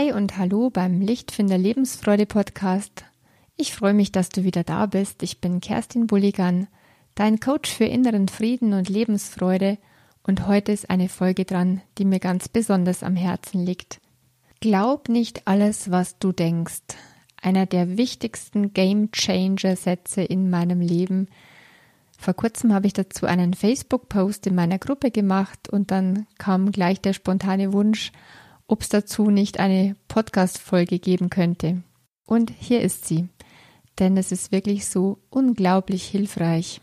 Hi und hallo beim Lichtfinder Lebensfreude Podcast. Ich freue mich, dass du wieder da bist. Ich bin Kerstin Bulligan, dein Coach für inneren Frieden und Lebensfreude und heute ist eine Folge dran, die mir ganz besonders am Herzen liegt. Glaub nicht alles, was du denkst. Einer der wichtigsten Game Changer Sätze in meinem Leben. Vor kurzem habe ich dazu einen Facebook-Post in meiner Gruppe gemacht und dann kam gleich der spontane Wunsch, ob es dazu nicht eine Podcast-Folge geben könnte. Und hier ist sie. Denn es ist wirklich so unglaublich hilfreich.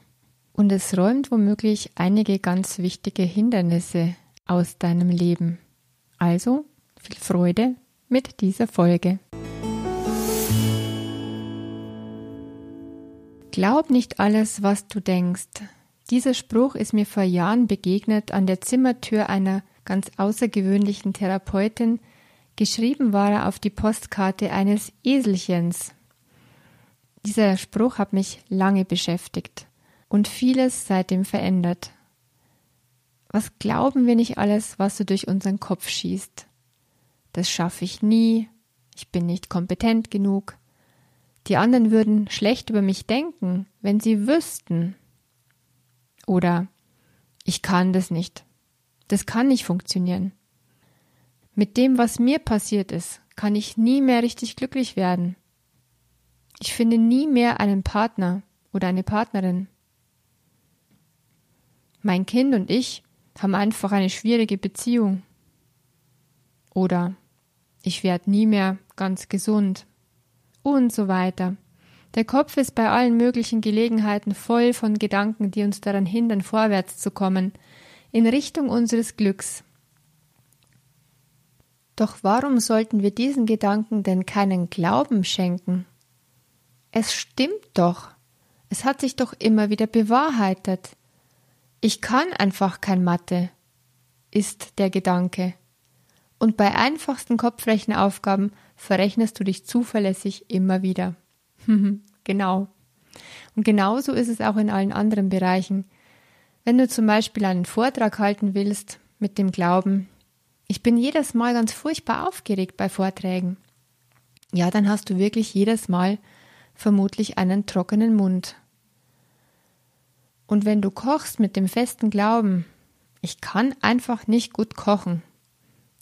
Und es räumt womöglich einige ganz wichtige Hindernisse aus deinem Leben. Also viel Freude mit dieser Folge. Glaub nicht alles, was du denkst. Dieser Spruch ist mir vor Jahren begegnet an der Zimmertür einer ganz außergewöhnlichen Therapeutin. Geschrieben war er auf die Postkarte eines Eselchens. Dieser Spruch hat mich lange beschäftigt und vieles seitdem verändert. Was glauben wir nicht alles, was so durch unseren Kopf schießt? Das schaffe ich nie, ich bin nicht kompetent genug. Die anderen würden schlecht über mich denken, wenn sie wüssten. Oder ich kann das nicht. Das kann nicht funktionieren. Mit dem, was mir passiert ist, kann ich nie mehr richtig glücklich werden. Ich finde nie mehr einen Partner oder eine Partnerin. Mein Kind und ich haben einfach eine schwierige Beziehung. Oder ich werde nie mehr ganz gesund. Und so weiter. Der Kopf ist bei allen möglichen Gelegenheiten voll von Gedanken, die uns daran hindern, vorwärts zu kommen, in Richtung unseres Glücks. Doch warum sollten wir diesen Gedanken denn keinen Glauben schenken? Es stimmt doch. Es hat sich doch immer wieder bewahrheitet. Ich kann einfach kein Mathe, ist der Gedanke. Und bei einfachsten Kopfrechenaufgaben verrechnest du dich zuverlässig immer wieder. genau. Und genauso ist es auch in allen anderen Bereichen. Wenn du zum Beispiel einen Vortrag halten willst mit dem Glauben, ich bin jedes Mal ganz furchtbar aufgeregt bei Vorträgen, ja, dann hast du wirklich jedes Mal vermutlich einen trockenen Mund und wenn du kochst mit dem festen Glauben, ich kann einfach nicht gut kochen,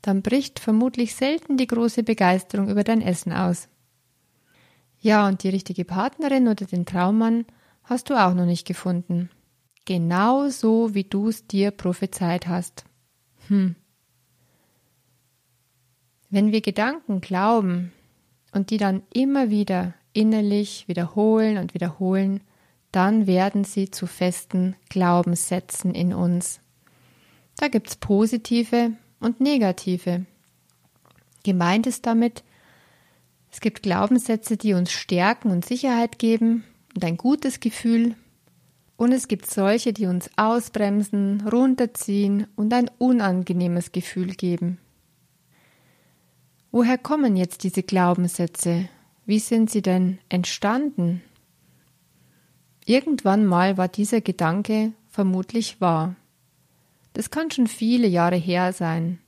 dann bricht vermutlich selten die große Begeisterung über dein Essen aus. Ja, und die richtige Partnerin oder den Traummann hast du auch noch nicht gefunden. Genau so, wie du es dir prophezeit hast. Hm. Wenn wir Gedanken glauben und die dann immer wieder innerlich wiederholen und wiederholen, dann werden sie zu festen Glaubenssätzen in uns. Da gibt es positive und negative. Gemeint ist damit, es gibt Glaubenssätze, die uns stärken und Sicherheit geben und ein gutes Gefühl. Und es gibt solche, die uns ausbremsen, runterziehen und ein unangenehmes Gefühl geben. Woher kommen jetzt diese Glaubenssätze? Wie sind sie denn entstanden? Irgendwann mal war dieser Gedanke vermutlich wahr. Das kann schon viele Jahre her sein.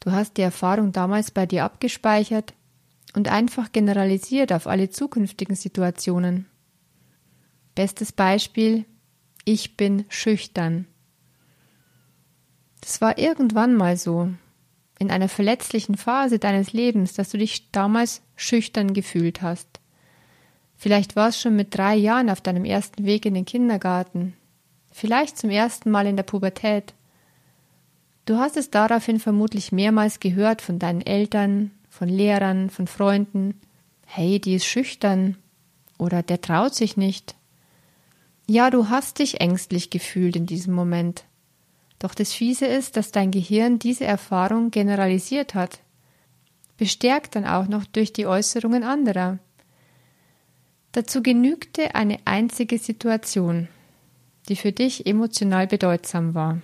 Du hast die Erfahrung damals bei dir abgespeichert und einfach generalisiert auf alle zukünftigen Situationen. Bestes Beispiel, ich bin schüchtern. Das war irgendwann mal so, in einer verletzlichen Phase deines Lebens, dass du dich damals schüchtern gefühlt hast. Vielleicht warst schon mit drei Jahren auf deinem ersten Weg in den Kindergarten. Vielleicht zum ersten Mal in der Pubertät. Du hast es daraufhin vermutlich mehrmals gehört von deinen Eltern, von Lehrern, von Freunden. Hey, die ist schüchtern. Oder der traut sich nicht. Ja, du hast dich ängstlich gefühlt in diesem Moment. Doch das Fiese ist, dass dein Gehirn diese Erfahrung generalisiert hat. Bestärkt dann auch noch durch die Äußerungen anderer. Dazu genügte eine einzige Situation, die für dich emotional bedeutsam war.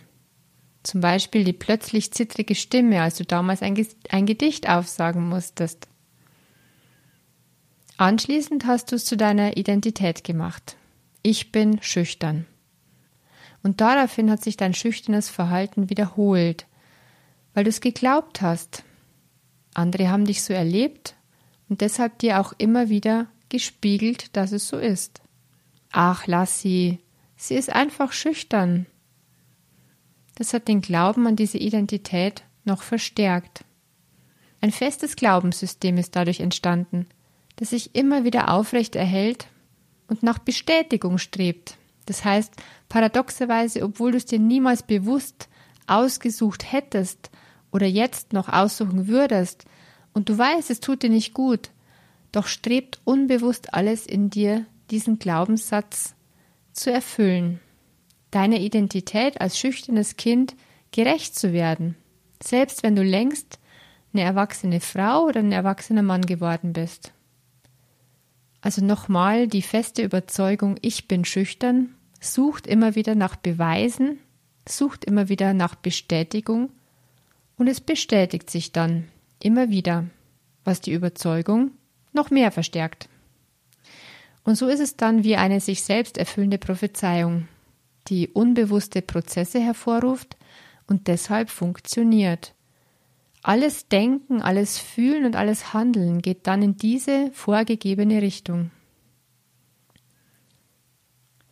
Zum Beispiel die plötzlich zittrige Stimme, als du damals ein, ein Gedicht aufsagen musstest. Anschließend hast du es zu deiner Identität gemacht. Ich bin schüchtern. Und daraufhin hat sich dein schüchternes Verhalten wiederholt, weil du es geglaubt hast. Andere haben dich so erlebt und deshalb dir auch immer wieder gespiegelt, dass es so ist. Ach, lass sie. Sie ist einfach schüchtern. Das hat den Glauben an diese Identität noch verstärkt. Ein festes Glaubenssystem ist dadurch entstanden, das sich immer wieder aufrecht erhält und nach Bestätigung strebt. Das heißt, paradoxerweise, obwohl du es dir niemals bewusst ausgesucht hättest oder jetzt noch aussuchen würdest, und du weißt, es tut dir nicht gut, doch strebt unbewusst alles in dir, diesen Glaubenssatz zu erfüllen, deiner Identität als schüchternes Kind gerecht zu werden, selbst wenn du längst eine erwachsene Frau oder ein erwachsener Mann geworden bist. Also nochmal die feste Überzeugung, ich bin schüchtern, sucht immer wieder nach Beweisen, sucht immer wieder nach Bestätigung und es bestätigt sich dann immer wieder, was die Überzeugung noch mehr verstärkt. Und so ist es dann wie eine sich selbst erfüllende Prophezeiung, die unbewusste Prozesse hervorruft und deshalb funktioniert. Alles Denken, alles Fühlen und alles Handeln geht dann in diese vorgegebene Richtung.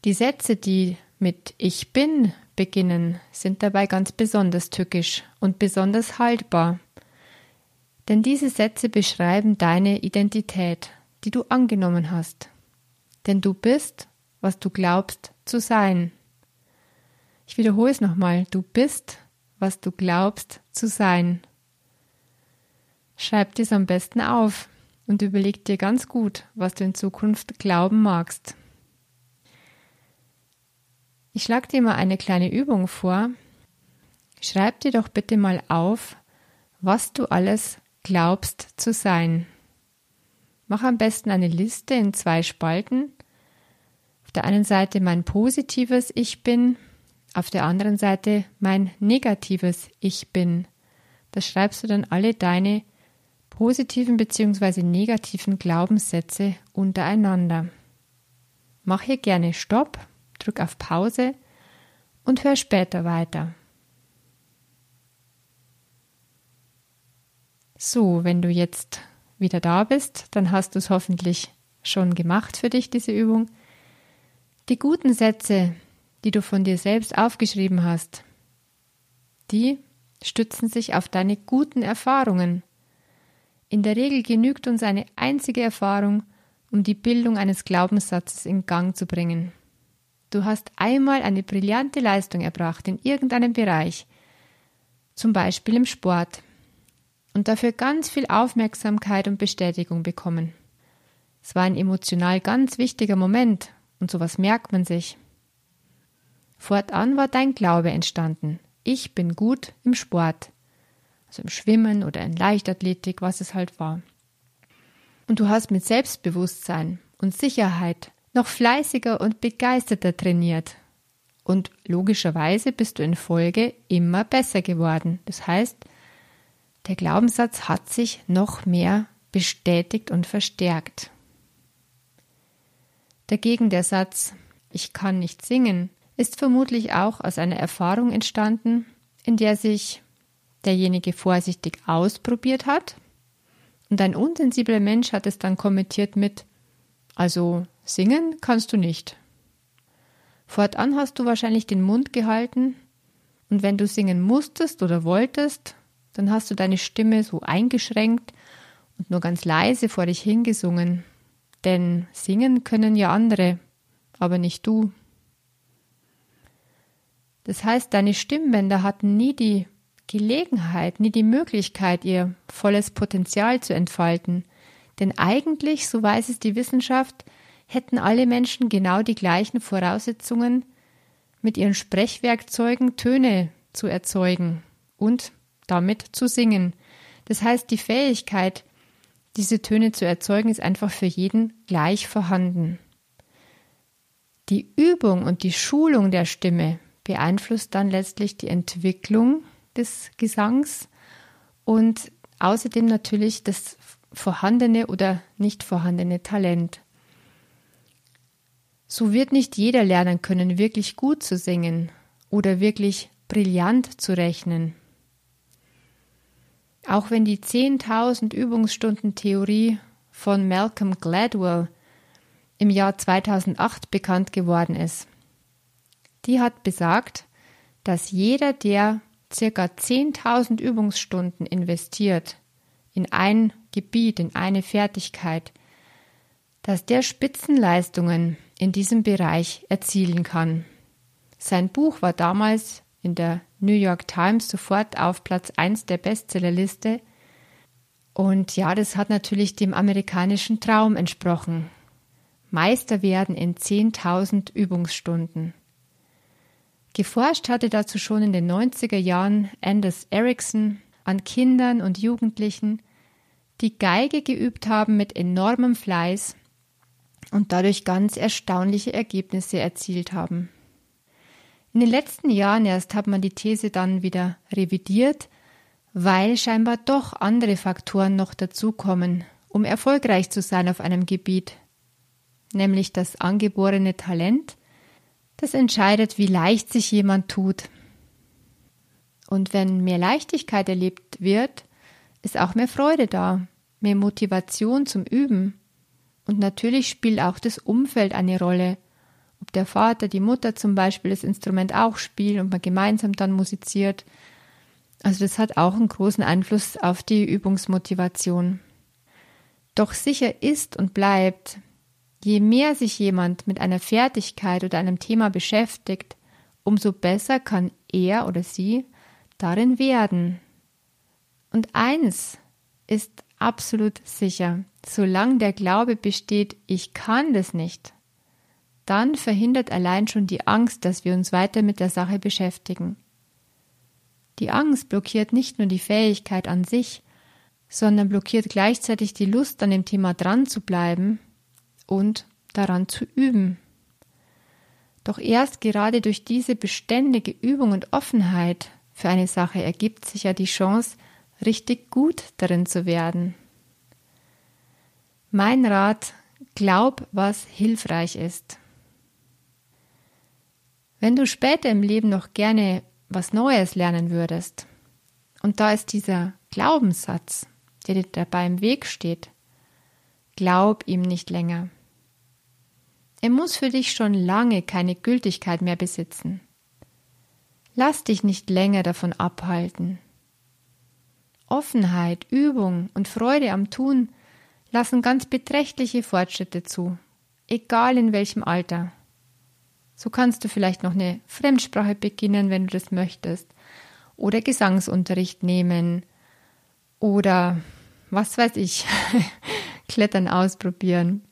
Die Sätze, die mit Ich bin beginnen, sind dabei ganz besonders tückisch und besonders haltbar. Denn diese Sätze beschreiben deine Identität, die du angenommen hast. Denn du bist, was du glaubst zu sein. Ich wiederhole es nochmal. Du bist, was du glaubst zu sein. Schreib dies am besten auf und überleg dir ganz gut, was du in Zukunft glauben magst. Ich schlage dir mal eine kleine Übung vor. Schreib dir doch bitte mal auf, was du alles glaubst zu sein. Mach am besten eine Liste in zwei Spalten. Auf der einen Seite mein positives Ich bin, auf der anderen Seite mein negatives Ich bin. Da schreibst du dann alle deine positiven bzw. negativen Glaubenssätze untereinander. Mach hier gerne Stopp, drück auf Pause und hör später weiter. So, wenn du jetzt wieder da bist, dann hast du es hoffentlich schon gemacht für dich, diese Übung. Die guten Sätze, die du von dir selbst aufgeschrieben hast, die stützen sich auf deine guten Erfahrungen. In der Regel genügt uns eine einzige Erfahrung, um die Bildung eines Glaubenssatzes in Gang zu bringen. Du hast einmal eine brillante Leistung erbracht in irgendeinem Bereich, zum Beispiel im Sport, und dafür ganz viel Aufmerksamkeit und Bestätigung bekommen. Es war ein emotional ganz wichtiger Moment und sowas merkt man sich. Fortan war dein Glaube entstanden. Ich bin gut im Sport. Also im Schwimmen oder in Leichtathletik, was es halt war. Und du hast mit Selbstbewusstsein und Sicherheit noch fleißiger und begeisterter trainiert. Und logischerweise bist du in Folge immer besser geworden. Das heißt, der Glaubenssatz hat sich noch mehr bestätigt und verstärkt. Dagegen der Satz Ich kann nicht singen ist vermutlich auch aus einer Erfahrung entstanden, in der sich derjenige vorsichtig ausprobiert hat und ein unsensibler Mensch hat es dann kommentiert mit Also singen kannst du nicht. Fortan hast du wahrscheinlich den Mund gehalten und wenn du singen musstest oder wolltest, dann hast du deine Stimme so eingeschränkt und nur ganz leise vor dich hingesungen. Denn singen können ja andere, aber nicht du. Das heißt, deine Stimmbänder hatten nie die Gelegenheit, nie die Möglichkeit, ihr volles Potenzial zu entfalten. Denn eigentlich, so weiß es die Wissenschaft, hätten alle Menschen genau die gleichen Voraussetzungen, mit ihren Sprechwerkzeugen Töne zu erzeugen und damit zu singen. Das heißt, die Fähigkeit, diese Töne zu erzeugen, ist einfach für jeden gleich vorhanden. Die Übung und die Schulung der Stimme beeinflusst dann letztlich die Entwicklung des Gesangs und außerdem natürlich das vorhandene oder nicht vorhandene Talent. So wird nicht jeder lernen können, wirklich gut zu singen oder wirklich brillant zu rechnen. Auch wenn die 10.000 Übungsstunden Theorie von Malcolm Gladwell im Jahr 2008 bekannt geworden ist. Die hat besagt, dass jeder, der circa 10.000 Übungsstunden investiert in ein Gebiet, in eine Fertigkeit, dass der Spitzenleistungen in diesem Bereich erzielen kann. Sein Buch war damals in der New York Times sofort auf Platz 1 der Bestsellerliste. Und ja, das hat natürlich dem amerikanischen Traum entsprochen. Meister werden in 10.000 Übungsstunden. Geforscht hatte dazu schon in den 90er Jahren Anders Ericsson an Kindern und Jugendlichen, die Geige geübt haben mit enormem Fleiß und dadurch ganz erstaunliche Ergebnisse erzielt haben. In den letzten Jahren erst hat man die These dann wieder revidiert, weil scheinbar doch andere Faktoren noch dazukommen, um erfolgreich zu sein auf einem Gebiet, nämlich das angeborene Talent, das entscheidet, wie leicht sich jemand tut. Und wenn mehr Leichtigkeit erlebt wird, ist auch mehr Freude da, mehr Motivation zum Üben. Und natürlich spielt auch das Umfeld eine Rolle, ob der Vater, die Mutter zum Beispiel das Instrument auch spielt und man gemeinsam dann musiziert. Also das hat auch einen großen Einfluss auf die Übungsmotivation. Doch sicher ist und bleibt, je mehr sich jemand mit einer Fertigkeit oder einem Thema beschäftigt, umso besser kann er oder sie darin werden. Und eins ist absolut sicher, solange der Glaube besteht, ich kann das nicht, dann verhindert allein schon die Angst, dass wir uns weiter mit der Sache beschäftigen. Die Angst blockiert nicht nur die Fähigkeit an sich, sondern blockiert gleichzeitig die Lust an dem Thema dran zu bleiben und daran zu üben. Doch erst gerade durch diese beständige Übung und Offenheit für eine Sache ergibt sich ja die Chance, richtig gut darin zu werden. Mein Rat, glaub, was hilfreich ist. Wenn du später im Leben noch gerne was Neues lernen würdest, und da ist dieser Glaubenssatz, der dir dabei im Weg steht, glaub ihm nicht länger. Er muss für dich schon lange keine Gültigkeit mehr besitzen. Lass dich nicht länger davon abhalten. Offenheit, Übung und Freude am Tun lassen ganz beträchtliche Fortschritte zu, egal in welchem Alter. So kannst du vielleicht noch eine Fremdsprache beginnen, wenn du das möchtest. Oder Gesangsunterricht nehmen. Oder was weiß ich, Klettern ausprobieren.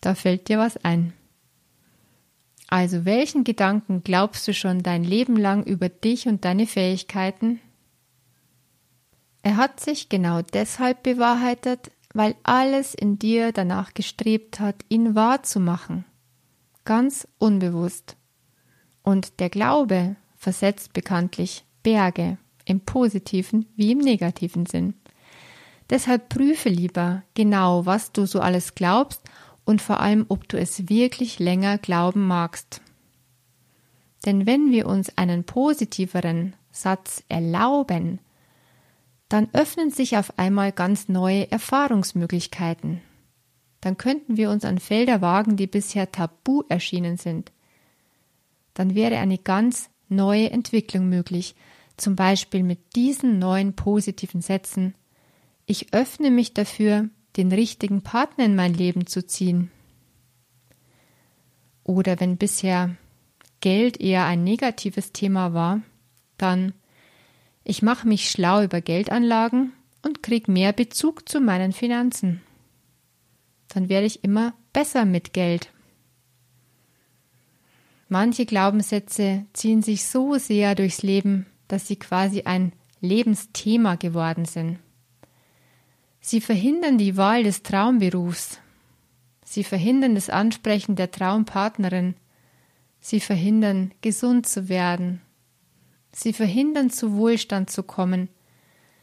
Da fällt dir was ein. Also welchen Gedanken glaubst du schon dein Leben lang über dich und deine Fähigkeiten? Er hat sich genau deshalb bewahrheitet, weil alles in dir danach gestrebt hat, ihn wahrzumachen ganz unbewusst. Und der Glaube versetzt bekanntlich Berge im positiven wie im negativen Sinn. Deshalb prüfe lieber genau, was du so alles glaubst und vor allem, ob du es wirklich länger glauben magst. Denn wenn wir uns einen positiveren Satz erlauben, dann öffnen sich auf einmal ganz neue Erfahrungsmöglichkeiten dann könnten wir uns an Felder wagen, die bisher tabu erschienen sind. Dann wäre eine ganz neue Entwicklung möglich, zum Beispiel mit diesen neuen positiven Sätzen. Ich öffne mich dafür, den richtigen Partner in mein Leben zu ziehen. Oder wenn bisher Geld eher ein negatives Thema war, dann ich mache mich schlau über Geldanlagen und krieg mehr Bezug zu meinen Finanzen dann werde ich immer besser mit Geld. Manche Glaubenssätze ziehen sich so sehr durchs Leben, dass sie quasi ein Lebensthema geworden sind. Sie verhindern die Wahl des Traumberufs. Sie verhindern das Ansprechen der Traumpartnerin. Sie verhindern, gesund zu werden. Sie verhindern, zu Wohlstand zu kommen.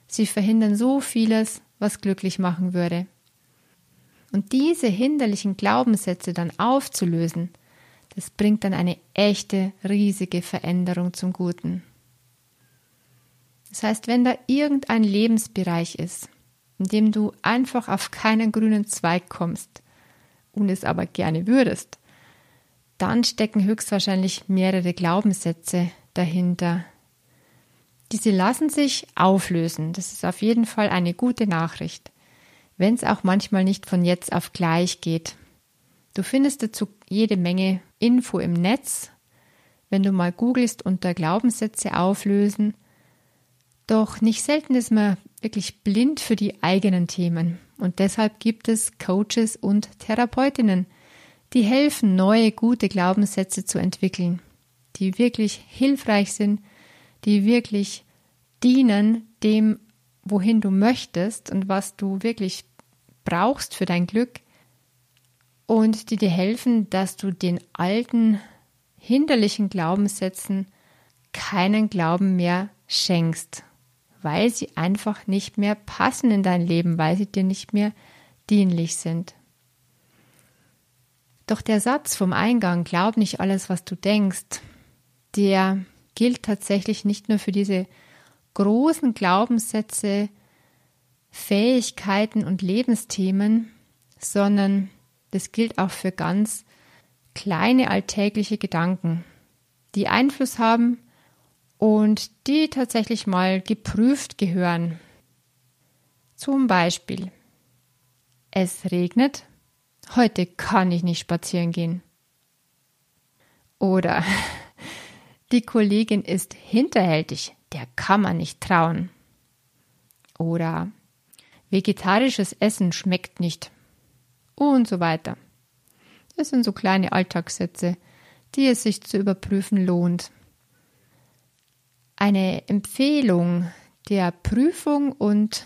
Sie verhindern so vieles, was glücklich machen würde. Und diese hinderlichen Glaubenssätze dann aufzulösen, das bringt dann eine echte, riesige Veränderung zum Guten. Das heißt, wenn da irgendein Lebensbereich ist, in dem du einfach auf keinen grünen Zweig kommst und es aber gerne würdest, dann stecken höchstwahrscheinlich mehrere Glaubenssätze dahinter. Diese lassen sich auflösen. Das ist auf jeden Fall eine gute Nachricht, wenn es auch manchmal nicht von jetzt auf gleich geht. Du findest dazu jede Menge Info im Netz, wenn du mal googelst unter Glaubenssätze auflösen. Doch nicht selten ist man wirklich blind für die eigenen Themen. Und deshalb gibt es Coaches und Therapeutinnen, die helfen, neue, gute Glaubenssätze zu entwickeln, die wirklich hilfreich sind, die wirklich dienen dem, wohin du möchtest und was du wirklich brauchst für dein Glück und die dir helfen, dass du den alten, hinderlichen Glaubenssätzen keinen Glauben mehr schenkst, weil sie einfach nicht mehr passen in dein Leben, weil sie dir nicht mehr dienlich sind. Doch der Satz vom Eingang, glaub nicht alles, was du denkst, der gilt tatsächlich nicht nur für diese großen Glaubenssätze, Fähigkeiten und Lebensthemen, sondern das gilt auch für ganz kleine alltägliche Gedanken, die Einfluss haben und die tatsächlich mal geprüft gehören. Zum Beispiel, es regnet, Heute kann ich nicht spazieren gehen. Oder die Kollegin ist hinterhältig, der kann man nicht trauen. Oder vegetarisches Essen schmeckt nicht. Und so weiter. Das sind so kleine Alltagssätze, die es sich zu überprüfen lohnt. Eine Empfehlung der Prüfung und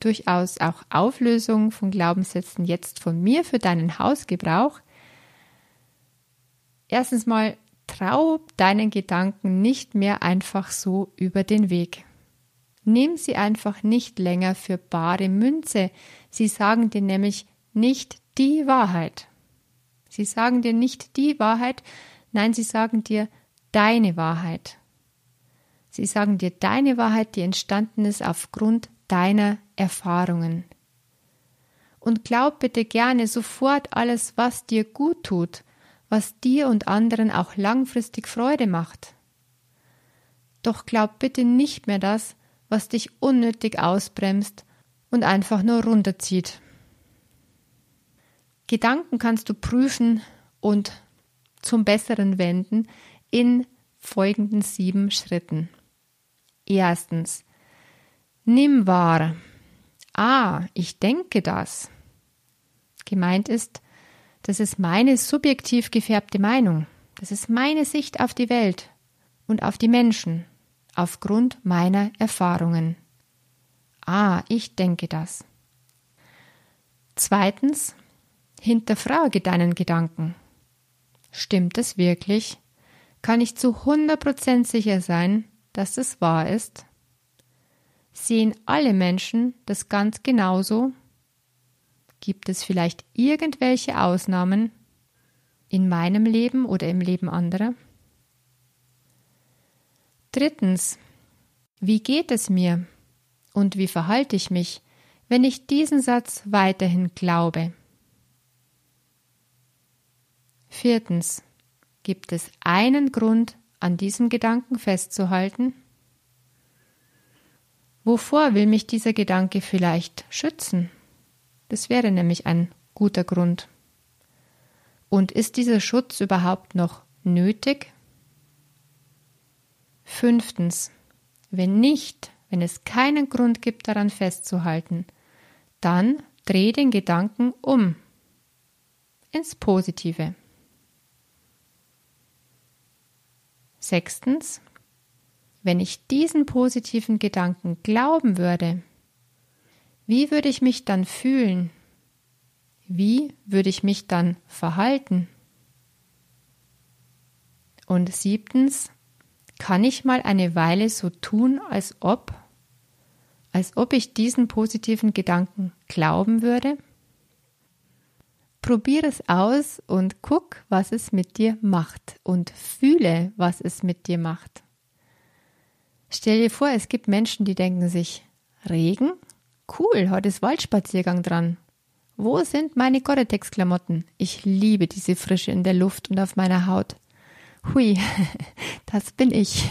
durchaus auch Auflösung von Glaubenssätzen jetzt von mir für deinen Hausgebrauch. Erstens mal, trau deinen Gedanken nicht mehr einfach so über den Weg. Nimm sie einfach nicht länger für bare Münze. Sie sagen dir nämlich nicht die Wahrheit. Sie sagen dir nicht die Wahrheit, nein, sie sagen dir deine Wahrheit. Sie sagen dir deine Wahrheit, die entstanden ist aufgrund deiner Erfahrungen. Und glaub bitte gerne sofort alles, was dir gut tut, was dir und anderen auch langfristig Freude macht. Doch glaub bitte nicht mehr das, was dich unnötig ausbremst und einfach nur runterzieht. Gedanken kannst du prüfen und zum Besseren wenden in folgenden sieben Schritten. Erstens, Nimm wahr. Ah, ich denke das. Gemeint ist, das ist meine subjektiv gefärbte Meinung. Das ist meine Sicht auf die Welt und auf die Menschen aufgrund meiner Erfahrungen. Ah, ich denke das. Zweitens, hinterfrage deinen Gedanken. Stimmt es wirklich? Kann ich zu 100% sicher sein, dass es wahr ist? Sehen alle Menschen das ganz genauso? Gibt es vielleicht irgendwelche Ausnahmen in meinem Leben oder im Leben anderer? Drittens, wie geht es mir und wie verhalte ich mich, wenn ich diesen Satz weiterhin glaube? Viertens, gibt es einen Grund, an diesem Gedanken festzuhalten? Wovor will mich dieser Gedanke vielleicht schützen? Das wäre nämlich ein guter Grund. Und ist dieser Schutz überhaupt noch nötig? Fünftens. Wenn nicht, wenn es keinen Grund gibt, daran festzuhalten, dann dreh den Gedanken um ins Positive. Sechstens. Wenn ich diesen positiven Gedanken glauben würde, wie würde ich mich dann fühlen? Wie würde ich mich dann verhalten? Und siebtens, kann ich mal eine Weile so tun, als ob, als ob ich diesen positiven Gedanken glauben würde? Probiere es aus und guck, was es mit dir macht und fühle, was es mit dir macht. Stell dir vor, es gibt Menschen, die denken sich, Regen? Cool, heute ist Waldspaziergang dran. Wo sind meine Gore-Tex-Klamotten? Ich liebe diese Frische in der Luft und auf meiner Haut. Hui, das bin ich.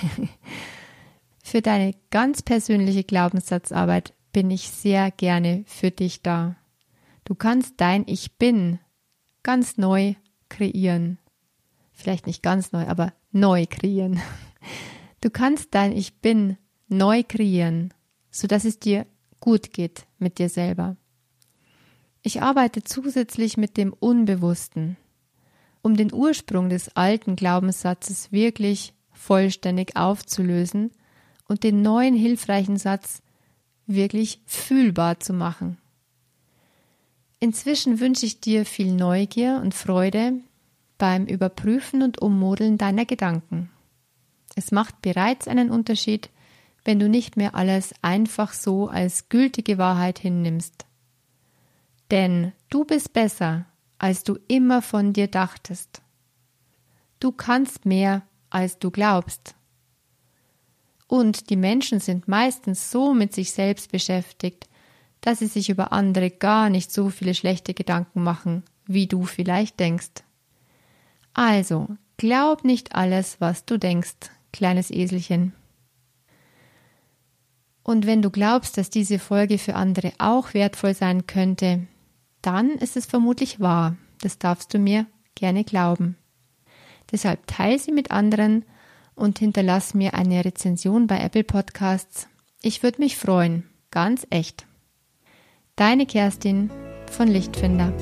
Für deine ganz persönliche Glaubenssatzarbeit bin ich sehr gerne für dich da. Du kannst dein Ich bin ganz neu kreieren. Vielleicht nicht ganz neu, aber neu kreieren. Du kannst dein Ich bin neu kreieren, sodass es dir gut geht mit dir selber. Ich arbeite zusätzlich mit dem Unbewussten, um den Ursprung des alten Glaubenssatzes wirklich vollständig aufzulösen und den neuen hilfreichen Satz wirklich fühlbar zu machen. Inzwischen wünsche ich dir viel Neugier und Freude beim Überprüfen und Ummodeln deiner Gedanken. Es macht bereits einen Unterschied, wenn du nicht mehr alles einfach so als gültige Wahrheit hinnimmst. Denn du bist besser, als du immer von dir dachtest. Du kannst mehr, als du glaubst. Und die Menschen sind meistens so mit sich selbst beschäftigt, dass sie sich über andere gar nicht so viele schlechte Gedanken machen, wie du vielleicht denkst. Also, glaub nicht alles, was du denkst, kleines Eselchen. Und wenn du glaubst, dass diese Folge für andere auch wertvoll sein könnte, dann ist es vermutlich wahr. Das darfst du mir gerne glauben. Deshalb teile sie mit anderen und hinterlass mir eine Rezension bei Apple Podcasts. Ich würde mich freuen, ganz echt. Deine Kerstin von Lichtfinder.